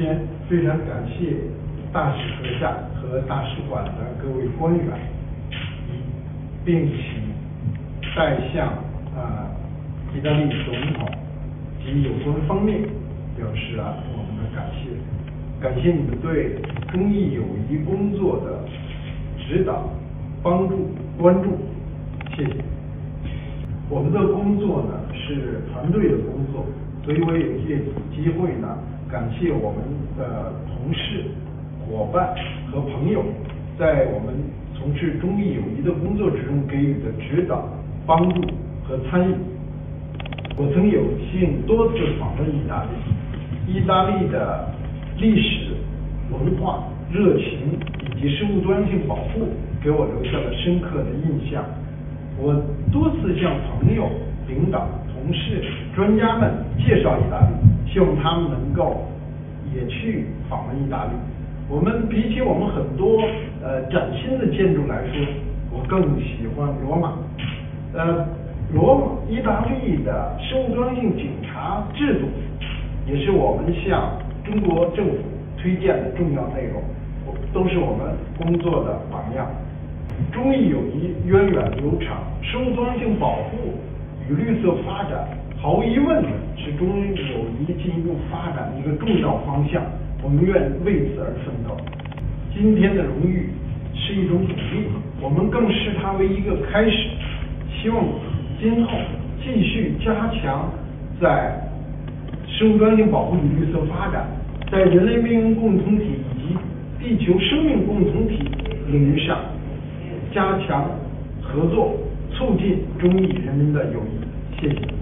先非常感谢大使阁下和大使馆的各位官员，并请代向啊意大利总统及有关方面表示啊我们的感谢，感谢你们对中意友谊工作的指导、帮助、关注，谢谢。我们的工作呢是团队的工作，所以我也借此机会呢。感谢我们的同事、伙伴和朋友，在我们从事中意友谊的工作之中给予的指导、帮助和参与。我曾有幸多次访问意大利，意大利的历史文化、热情以及生物多样性保护给我留下了深刻的印象。我多次向朋友、领导、同事、专家们介绍意大利。希望他们能够也去访问意大利。我们比起我们很多呃崭新的建筑来说，我更喜欢罗马。呃，罗马意大利的生物多样性警察制度，也是我们向中国政府推荐的重要内容，都是我们工作的榜样。中意友谊源远流长，生物多样性保护与绿色发展，毫无疑问的。是中友谊进一步发展的一个重要方向，我们愿为此而奋斗。今天的荣誉是一种鼓励，我们更视它为一个开始。希望今后继续加强在生物多样性保护与绿色发展，在人类命运共同体以及地球生命共同体领域上加强合作，促进中意人民的友谊。谢谢。